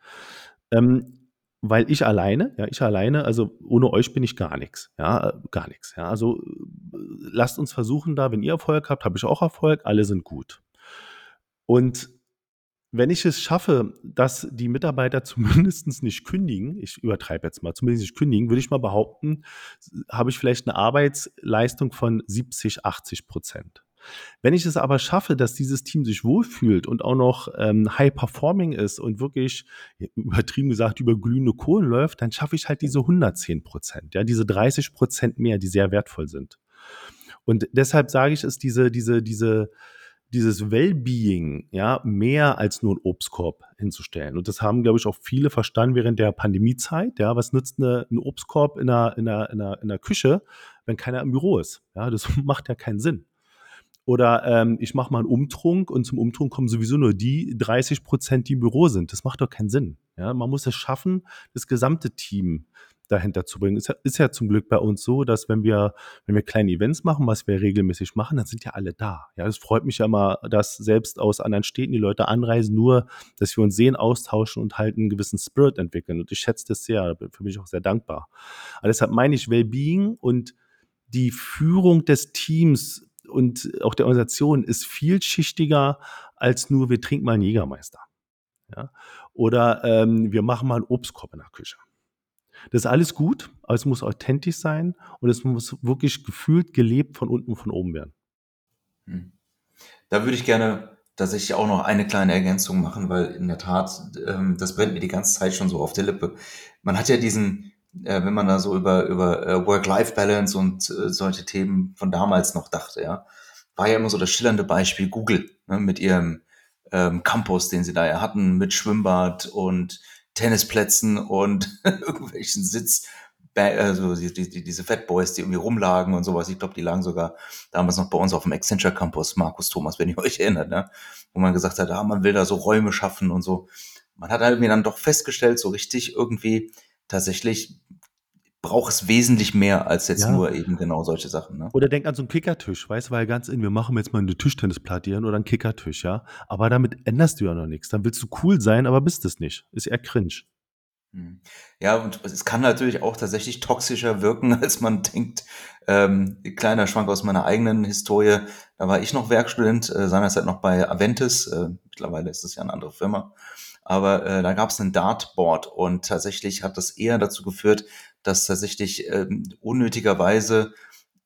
S3: Ähm, weil ich alleine, ja, ich alleine, also ohne euch bin ich gar nichts, ja, gar nichts, ja. Also lasst uns versuchen da, wenn ihr Erfolg habt, habe ich auch Erfolg, alle sind gut. Und wenn ich es schaffe, dass die Mitarbeiter <laughs> zumindest nicht kündigen, ich übertreibe jetzt mal, zumindest nicht kündigen, würde ich mal behaupten, habe ich vielleicht eine Arbeitsleistung von 70, 80 Prozent. Wenn ich es aber schaffe, dass dieses Team sich wohlfühlt und auch noch ähm, high-performing ist und wirklich, übertrieben gesagt, über glühende Kohlen läuft, dann schaffe ich halt diese 110 Prozent, ja, diese 30 Prozent mehr, die sehr wertvoll sind. Und deshalb sage ich, ist diese, diese, diese, dieses Wellbeing, ja, mehr als nur ein Obstkorb hinzustellen. Und das haben, glaube ich, auch viele verstanden während der Pandemiezeit. Ja, was nützt eine, ein Obstkorb in einer, in, einer, in, einer, in einer Küche, wenn keiner im Büro ist? Ja, das <laughs> macht ja keinen Sinn. Oder ähm, ich mache mal einen Umtrunk und zum Umtrunk kommen sowieso nur die 30 Prozent, die im Büro sind. Das macht doch keinen Sinn. Ja, man muss es schaffen, das gesamte Team dahinter zu bringen. Ist ja, ist ja zum Glück bei uns so, dass wenn wir, wenn wir kleine Events machen, was wir regelmäßig machen, dann sind ja alle da. Ja, es freut mich ja immer, dass selbst aus anderen Städten die Leute anreisen, nur, dass wir uns sehen, austauschen und halt einen gewissen Spirit entwickeln. Und ich schätze das sehr, für mich auch sehr dankbar. Aber deshalb meine ich Wellbeing und die Führung des Teams und auch der Organisation ist vielschichtiger als nur, wir trinken mal einen Jägermeister. Ja? Oder ähm, wir machen mal einen Obstkorb in der Küche. Das ist alles gut, aber es muss authentisch sein und es muss wirklich gefühlt, gelebt von unten und von oben werden.
S2: Hm. Da würde ich gerne tatsächlich auch noch eine kleine Ergänzung machen, weil in der Tat, ähm, das brennt mir die ganze Zeit schon so auf der Lippe. Man hat ja diesen, äh, wenn man da so über, über äh, Work-Life-Balance und äh, solche Themen von damals noch dachte, ja, war ja immer so das schillernde Beispiel Google ne, mit ihrem ähm, Campus, den sie da ja hatten, mit Schwimmbad und Tennisplätzen und <laughs> irgendwelchen Sitz, also die, die, diese Fat Boys, die irgendwie rumlagen und sowas. Ich glaube, die lagen sogar damals noch bei uns auf dem Accenture Campus, Markus Thomas, wenn ihr <laughs> euch erinnert, ne? wo man gesagt hat, ah, man will da so Räume schaffen und so. Man hat halt irgendwie dann doch festgestellt, so richtig irgendwie tatsächlich braucht es wesentlich mehr als jetzt
S3: Ja.
S2: nur eben genau solche Sachen. Ne?
S3: Oder denk an so einen Kickertisch, weißt du, weil ganz in, wir machen jetzt mal eine Tischtennisplatte hier oder einen Kickertisch, ja. Aber damit änderst du ja noch nichts. Dann willst du cool sein, aber bist es nicht. Ist eher cringe.
S2: Hm. Ja, und es kann natürlich auch tatsächlich toxischer wirken, <laughs> als man denkt. Ähm, kleiner Schwank aus meiner eigenen Historie. Da war ich noch Werkstudent, äh, seinerzeit noch bei Aventis. Äh, mittlerweile ist es ja eine andere Firma. Aber äh, da gab es ein Dartboard und tatsächlich hat das eher dazu geführt, dass tatsächlich ähm, unnötigerweise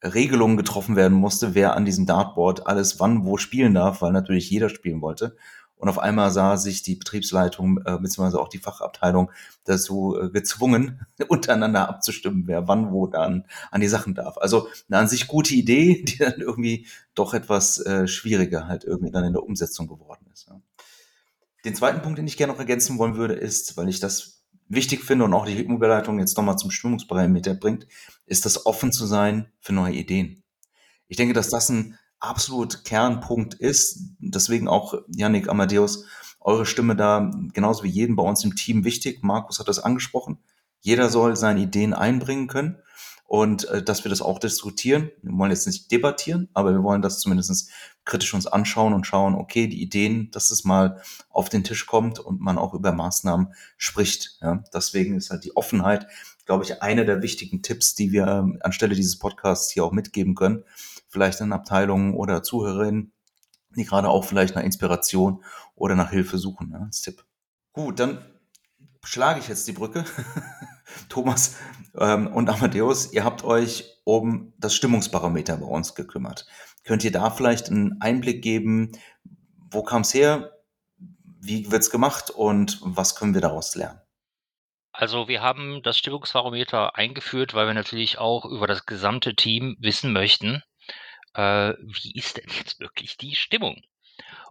S2: Regelungen getroffen werden musste, wer an diesem Dartboard alles wann wo spielen darf, weil natürlich jeder spielen wollte. Und auf einmal sah sich die Betriebsleitung äh, beziehungsweise auch die Fachabteilung dazu äh, gezwungen, <laughs> untereinander abzustimmen, wer wann wo dann an die Sachen darf. Also eine an sich gute Idee, die dann irgendwie doch etwas äh, schwieriger halt irgendwie dann in der Umsetzung geworden ist. Den zweiten Punkt, den ich gerne noch ergänzen wollen würde, ist, weil ich das wichtig finde und auch die Überleitung jetzt nochmal zum Stimmungsparameter bringt, ist das offen zu sein für neue Ideen. Ich denke, dass das ein absolut Kernpunkt ist. Deswegen auch, Yannick Amadeus, eure Stimme da genauso wie jeden bei uns im Team wichtig. Markus hat das angesprochen. Jeder soll seine Ideen einbringen können und äh, dass wir das auch diskutieren. Wir wollen jetzt nicht debattieren, aber wir wollen das zumindest kritisch uns anschauen und schauen, okay, die Ideen, dass es mal auf den Tisch kommt und man auch über Maßnahmen spricht. Ja. Deswegen ist halt die Offenheit, glaube ich, einer der wichtigen Tipps, die wir ähm, anstelle dieses Podcasts hier auch mitgeben können. Vielleicht in Abteilungen oder Zuhörerinnen, die gerade auch vielleicht nach Inspiration oder nach Hilfe suchen, ja, als Tipp. Gut, dann schlage ich jetzt die Brücke. <laughs> Thomas ähm, und Amadeus, ihr habt euch um das Stimmungsparameter bei uns gekümmert. Könnt ihr da vielleicht einen Einblick geben, wo kam es her, wie wird es gemacht und was können wir daraus lernen?
S4: Also wir haben das Stimmungsbarometer eingeführt, weil wir natürlich auch über das gesamte Team wissen möchten, äh, wie ist denn jetzt wirklich die Stimmung?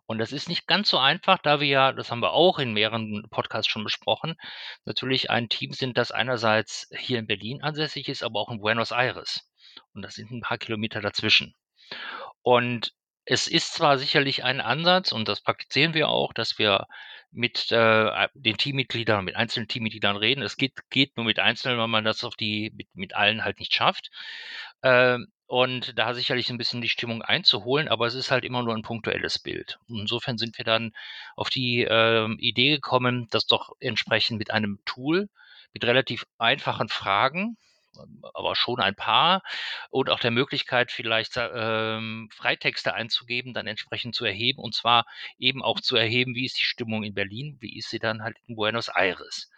S4: Und das ist nicht ganz so einfach, da wir ja, das haben wir auch in mehreren Podcasts schon besprochen, natürlich ein Team sind, das einerseits hier in Berlin ansässig ist, aber auch in Buenos Aires. Und das sind ein paar Kilometer dazwischen. Und es ist zwar sicherlich ein Ansatz, und das praktizieren wir auch, dass wir mit äh, den Teammitgliedern, mit einzelnen Teammitgliedern reden. Es geht, geht nur mit Einzelnen, weil man das auf die, mit, mit allen halt nicht schafft. Ähm, und da sicherlich ein bisschen die Stimmung einzuholen, aber es ist halt immer nur ein punktuelles Bild. Insofern sind wir dann auf die äh, Idee gekommen, das doch entsprechend mit einem Tool, mit relativ einfachen Fragen, aber schon ein paar und auch der Möglichkeit, vielleicht ähm, Freitexte einzugeben, dann entsprechend zu erheben und zwar eben auch zu erheben, wie ist die Stimmung in Berlin, wie ist sie dann halt in Buenos Aires.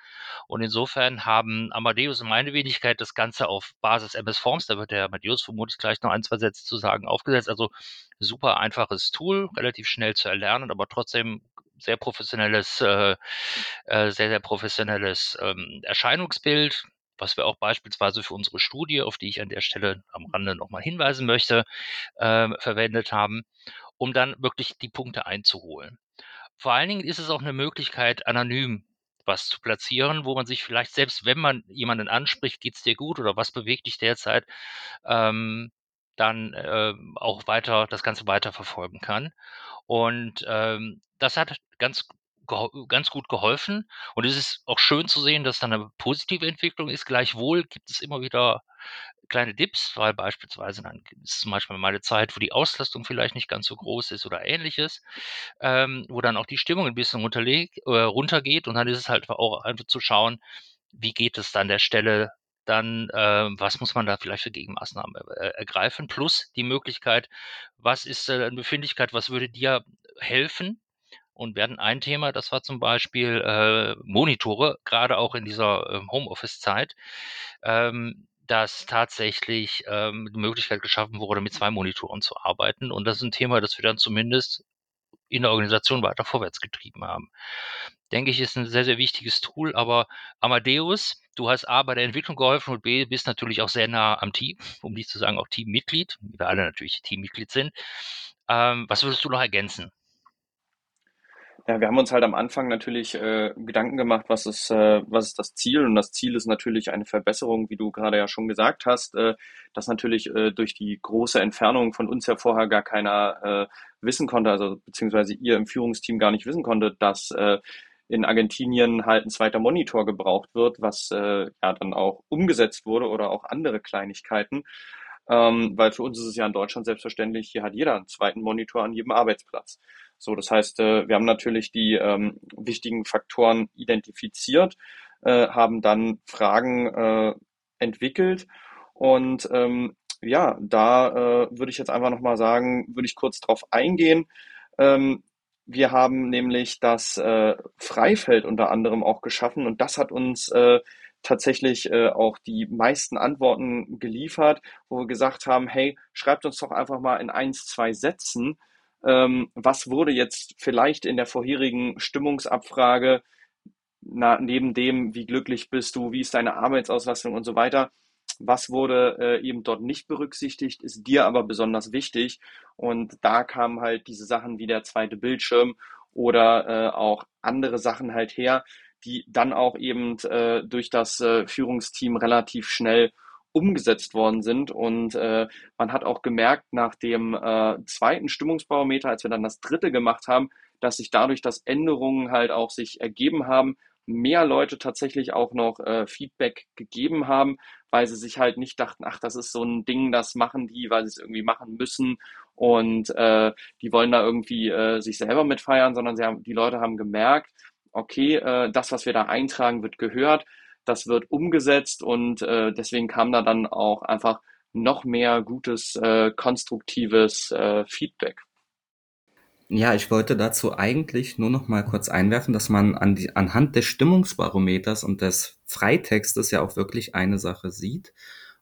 S4: Und insofern haben Amadeus und meine Wenigkeit das Ganze auf Basis MS Forms, da wird der Amadeus vermutlich gleich noch ein, zwei Sätze zu sagen, aufgesetzt. Also super einfaches Tool, relativ schnell zu erlernen, aber trotzdem sehr professionelles, äh, äh, sehr, sehr professionelles ähm, Erscheinungsbild, was wir auch beispielsweise für unsere Studie, auf die ich an der Stelle am Rande nochmal hinweisen möchte, äh, verwendet haben, um dann wirklich die Punkte einzuholen. Vor allen Dingen ist es auch eine Möglichkeit, anonym was zu platzieren, wo man sich vielleicht selbst, wenn man jemanden anspricht, geht's dir gut oder was bewegt dich derzeit, ähm, dann äh, auch weiter das Ganze weiterverfolgen kann. Und ähm, das hat ganz ganz gut geholfen. Und es ist auch schön zu sehen, dass da eine positive Entwicklung ist. Gleichwohl gibt es immer wieder kleine Dips, weil beispielsweise dann ist zum Beispiel mal eine Zeit, wo die Auslastung vielleicht nicht ganz so groß ist oder ähnliches, ähm, wo dann auch die Stimmung ein bisschen runterleg äh, runtergeht und dann ist es halt auch einfach zu schauen, wie geht es an der Stelle dann, äh, was muss man da vielleicht für Gegenmaßnahmen äh, ergreifen, plus die Möglichkeit, was ist äh, eine Befindlichkeit, was würde dir helfen, und hatten ein Thema, das war zum Beispiel äh, Monitore, gerade auch in dieser äh, Homeoffice-Zeit. Ähm, dass tatsächlich ähm, die Möglichkeit geschaffen wurde, mit zwei Monitoren zu arbeiten. Und das ist ein Thema, das wir dann zumindest in der Organisation weiter vorwärts getrieben haben. Denke ich, ist ein sehr, sehr wichtiges Tool. Aber Amadeus, du hast A bei der Entwicklung geholfen und B bist natürlich auch sehr nah am Team, um nicht zu sagen auch Teammitglied, wir alle natürlich Teammitglied sind. Ähm, was würdest du noch ergänzen?
S5: Ja, wir haben uns halt am Anfang natürlich äh, Gedanken gemacht, was ist, äh, was ist das Ziel? Und das Ziel ist natürlich eine Verbesserung, wie du gerade ja schon gesagt hast, äh, dass natürlich äh, durch die große Entfernung von uns ja vorher gar keiner äh, wissen konnte, also beziehungsweise ihr im Führungsteam gar nicht wissen konnte, dass äh, in Argentinien halt ein zweiter Monitor gebraucht wird, was äh, ja dann auch umgesetzt wurde oder auch andere Kleinigkeiten. Ähm, weil für uns ist es ja in Deutschland selbstverständlich, hier hat jeder einen zweiten Monitor an jedem Arbeitsplatz. So, das heißt, äh, wir haben natürlich die ähm, wichtigen Faktoren identifiziert, äh, haben dann Fragen äh, entwickelt und ähm, ja, da äh, würde ich jetzt einfach nochmal sagen, würde ich kurz drauf eingehen. Ähm, wir haben nämlich das äh, Freifeld unter anderem auch geschaffen und das hat uns äh, tatsächlich äh, auch die meisten Antworten geliefert, wo wir gesagt haben, hey, schreibt uns doch einfach mal in eins, zwei Sätzen, ähm, was wurde jetzt vielleicht in der vorherigen Stimmungsabfrage, na, neben dem, wie glücklich bist du, wie ist deine Arbeitsauslastung und so weiter, was wurde äh, eben dort nicht berücksichtigt, ist dir aber besonders wichtig. Und da kamen halt diese Sachen wie der zweite Bildschirm oder äh, auch andere Sachen halt her, die dann auch eben äh, durch das äh, Führungsteam relativ schnell umgesetzt worden sind. Und äh, man hat auch gemerkt nach dem äh, zweiten Stimmungsbarometer, als wir dann das dritte gemacht haben, dass sich dadurch, dass Änderungen halt auch sich ergeben haben, mehr Leute tatsächlich auch noch äh, Feedback gegeben haben, weil sie sich halt nicht dachten, ach, das ist so ein Ding, das machen die, weil sie es irgendwie machen müssen und äh, die wollen da irgendwie äh, sich selber mitfeiern, sondern sie haben, die Leute haben gemerkt, okay, äh, das, was wir da eintragen, wird gehört das wird umgesetzt und äh, deswegen kam da dann auch einfach noch mehr gutes, äh, konstruktives äh, Feedback.
S6: Ja, ich wollte dazu eigentlich nur noch mal kurz einwerfen, dass man an die, anhand des Stimmungsbarometers und des Freitextes ja auch wirklich eine Sache sieht.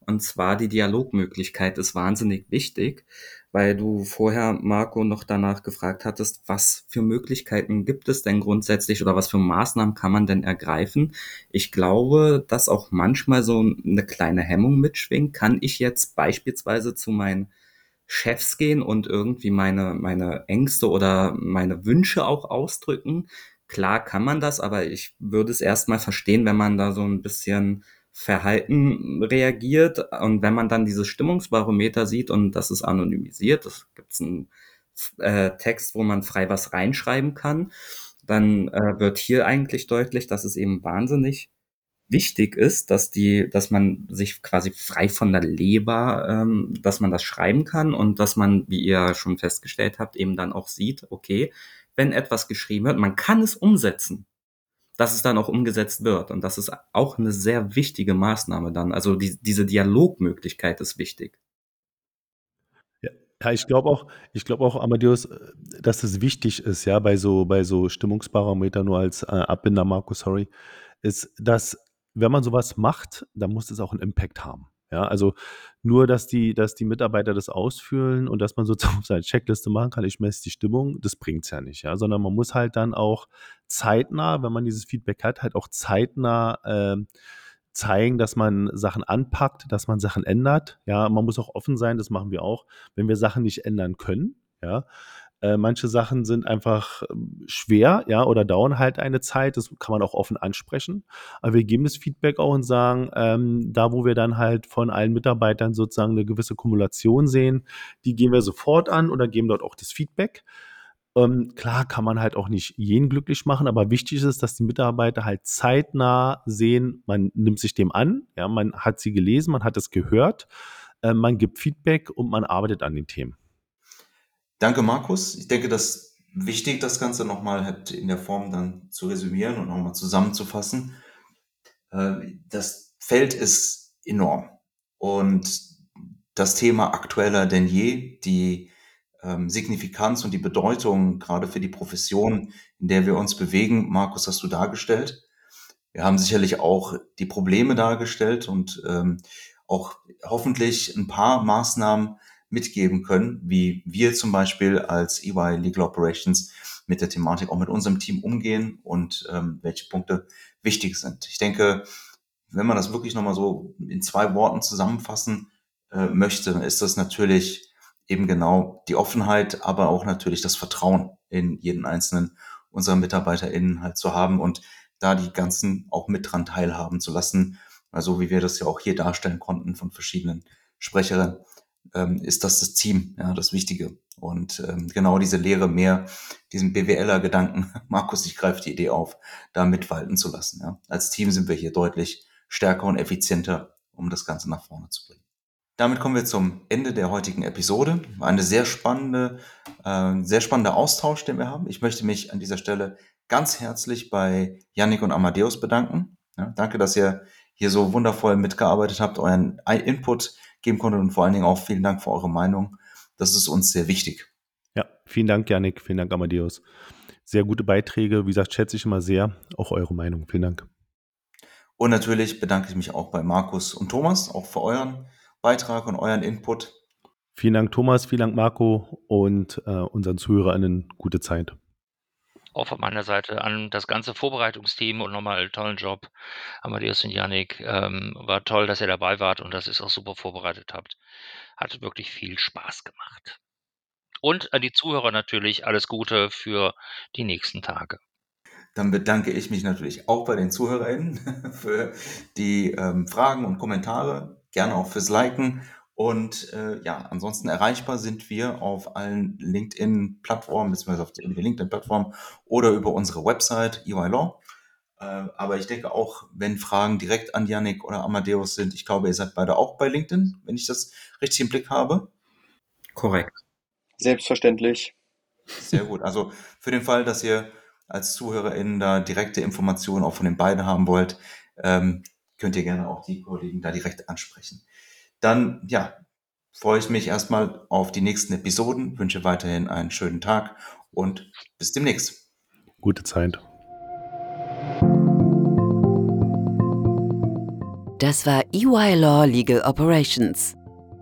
S6: Und zwar die Dialogmöglichkeit ist wahnsinnig wichtig, weil du vorher, Marco, noch danach gefragt hattest, was für Möglichkeiten gibt es denn grundsätzlich oder was für Maßnahmen kann man denn ergreifen? Ich glaube, dass auch manchmal so eine kleine Hemmung mitschwingt. Kann ich jetzt beispielsweise zu meinen Chefs gehen und irgendwie meine, meine Ängste oder meine Wünsche auch ausdrücken? Klar kann man das, aber ich würde es erstmal verstehen, wenn man da so ein bisschen Verhalten reagiert. Und wenn man dann dieses Stimmungsbarometer sieht und das ist anonymisiert, das gibt es einen äh, Text, wo man frei was reinschreiben kann, dann äh, wird hier eigentlich deutlich, dass es eben wahnsinnig wichtig ist, dass die, dass man sich quasi frei von der Leber, ähm, dass man das schreiben kann und dass man, wie ihr schon festgestellt habt, eben dann auch sieht, okay, wenn etwas geschrieben wird, man kann es umsetzen dass es dann auch umgesetzt wird. Und das ist auch eine sehr wichtige Maßnahme dann. Also die, diese Dialogmöglichkeit ist wichtig.
S3: Ja, ich glaube auch, ich glaube auch, Amadeus, dass es wichtig ist, ja, bei so, bei so Stimmungsbarometer nur als äh, Abbinder, Marco, sorry, ist, dass wenn man sowas macht, dann muss es auch einen Impact haben. Ja, also nur, dass die, dass die Mitarbeiter das ausfüllen und dass man <laughs> sozusagen seine Checkliste machen kann, ich messe die Stimmung, das bringt es ja nicht, ja, sondern man muss halt dann auch zeitnah, wenn man dieses Feedback hat, halt auch zeitnah äh, zeigen, dass man Sachen anpackt, dass man Sachen ändert. Ja, man muss auch offen sein, das machen wir auch, wenn wir Sachen nicht ändern können, ja, äh, manche Sachen sind einfach ähm, schwer, ja, oder dauern halt eine Zeit. Das kann man auch offen ansprechen. Aber wir geben das Feedback auch und sagen, ähm, da wo wir dann halt von allen Mitarbeitern sozusagen eine gewisse Kumulation sehen, die gehen wir sofort an oder geben dort auch das Feedback. Ähm, klar kann man halt auch nicht jeden glücklich machen, aber wichtig ist, dass die Mitarbeiter halt zeitnah sehen, man nimmt sich dem an, ja, man hat sie gelesen, man hat es gehört, äh, man gibt Feedback und man arbeitet an den Themen.
S2: Danke, Markus. Ich denke, das ist wichtig, das Ganze nochmal halt in der Form dann zu resümieren und nochmal zusammenzufassen. Äh, das Feld ist enorm und das Thema aktueller denn je, die ähm, Signifikanz und die Bedeutung gerade für die Profession, in der wir uns bewegen. Markus, hast du dargestellt. Wir haben sicherlich auch die Probleme dargestellt und ähm, auch hoffentlich ein paar Maßnahmen mitgeben können, wie wir zum Beispiel als EY Legal Operations mit der Thematik auch mit unserem Team umgehen und ähm, welche Punkte wichtig sind. Ich denke, wenn man das wirklich nochmal so in zwei Worten zusammenfassen äh, möchte, ist das natürlich eben genau die Offenheit, aber auch natürlich das Vertrauen in jeden einzelnen unserer MitarbeiterInnen halt zu haben und da die ganzen auch mit dran teilhaben zu lassen. Also wie wir das ja auch hier darstellen konnten von verschiedenen Sprecherinnen, ähm, ist das das Team, ja, das Wichtige. Und ähm, genau diese Lehre mehr, diesen BWLer-Gedanken, <laughs> Markus, ich greife die Idee auf, da mitwalten zu lassen. Ja. Als Team sind wir hier deutlich stärker und effizienter, um das Ganze nach vorne zu bringen. Damit kommen wir zum Ende der heutigen Episode. Eine sehr spannende, äh, sehr spannender Austausch, den wir haben. Ich möchte mich an dieser Stelle ganz herzlich bei Yannick und Amadeus bedanken. Ja, danke, dass ihr hier so wundervoll mitgearbeitet habt, euren Input geben konntet und vor allen Dingen auch vielen Dank für eure Meinung. Das ist uns sehr wichtig.
S3: Ja, vielen Dank, Yannick. Vielen Dank, Amadeus. Sehr gute Beiträge. Wie gesagt, schätze ich immer sehr. Auch eure Meinung. Vielen Dank.
S2: Und natürlich bedanke ich mich auch bei Markus und Thomas, auch für euren Beitrag und euren Input.
S3: Vielen Dank, Thomas, vielen Dank, Marco und äh, unseren ZuhörerInnen gute Zeit.
S4: Auch von meiner Seite an das ganze Vorbereitungsteam und nochmal tollen Job. Amadeus und Yannick, ähm, war toll, dass ihr dabei wart und dass ihr es auch super vorbereitet habt. Hat wirklich viel Spaß gemacht. Und an die Zuhörer natürlich alles Gute für die nächsten Tage.
S2: Dann bedanke ich mich natürlich auch bei den ZuhörerInnen <laughs> für die ähm, Fragen und Kommentare gerne auch fürs Liken. Und äh, ja, ansonsten erreichbar sind wir auf allen LinkedIn-Plattformen, beziehungsweise auf der LinkedIn-Plattform oder über unsere Website EY Law. Äh, aber ich denke auch, wenn Fragen direkt an Yannick oder Amadeus sind, ich glaube, ihr seid beide auch bei LinkedIn, wenn ich das richtig im Blick habe.
S5: Korrekt. Selbstverständlich.
S2: Sehr gut. Also für den Fall, dass ihr als ZuhörerInnen da direkte Informationen auch von den beiden haben wollt, ähm, könnt ihr gerne auch die Kollegen da direkt ansprechen. Dann, ja, freue ich mich erstmal auf die nächsten Episoden, wünsche weiterhin einen schönen Tag und bis demnächst.
S3: Gute Zeit.
S1: Das war EY Law Legal Operations,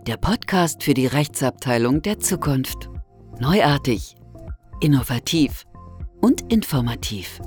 S1: der Podcast für die Rechtsabteilung der Zukunft. Neuartig, innovativ und informativ.